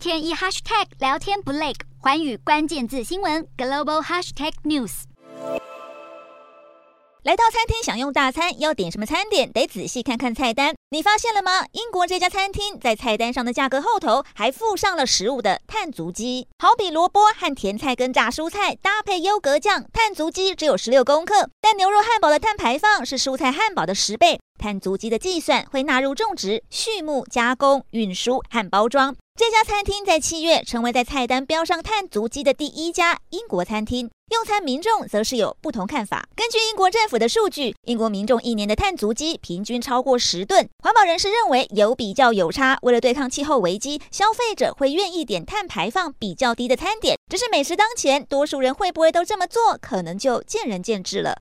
天一 hashtag 聊天不累，寰宇关键字新闻 global hashtag news。来到餐厅享用大餐，要点什么餐点？得仔细看看菜单。你发现了吗？英国这家餐厅在菜单上的价格后头还附上了食物的碳足迹。好比萝卜和甜菜跟炸蔬菜搭配优格酱，碳足迹只有十六公克，但牛肉汉堡的碳排放是蔬菜汉堡的十倍。碳足迹的计算会纳入种植、畜牧、加工、运输和包装。这家餐厅在七月成为在菜单标上碳足迹的第一家英国餐厅。用餐民众则是有不同看法。根据英国政府的数据，英国民众一年的碳足迹平均超过十吨。环保人士认为有比较有差。为了对抗气候危机，消费者会愿意点碳排放比较低的餐点。只是美食当前，多数人会不会都这么做，可能就见仁见智了。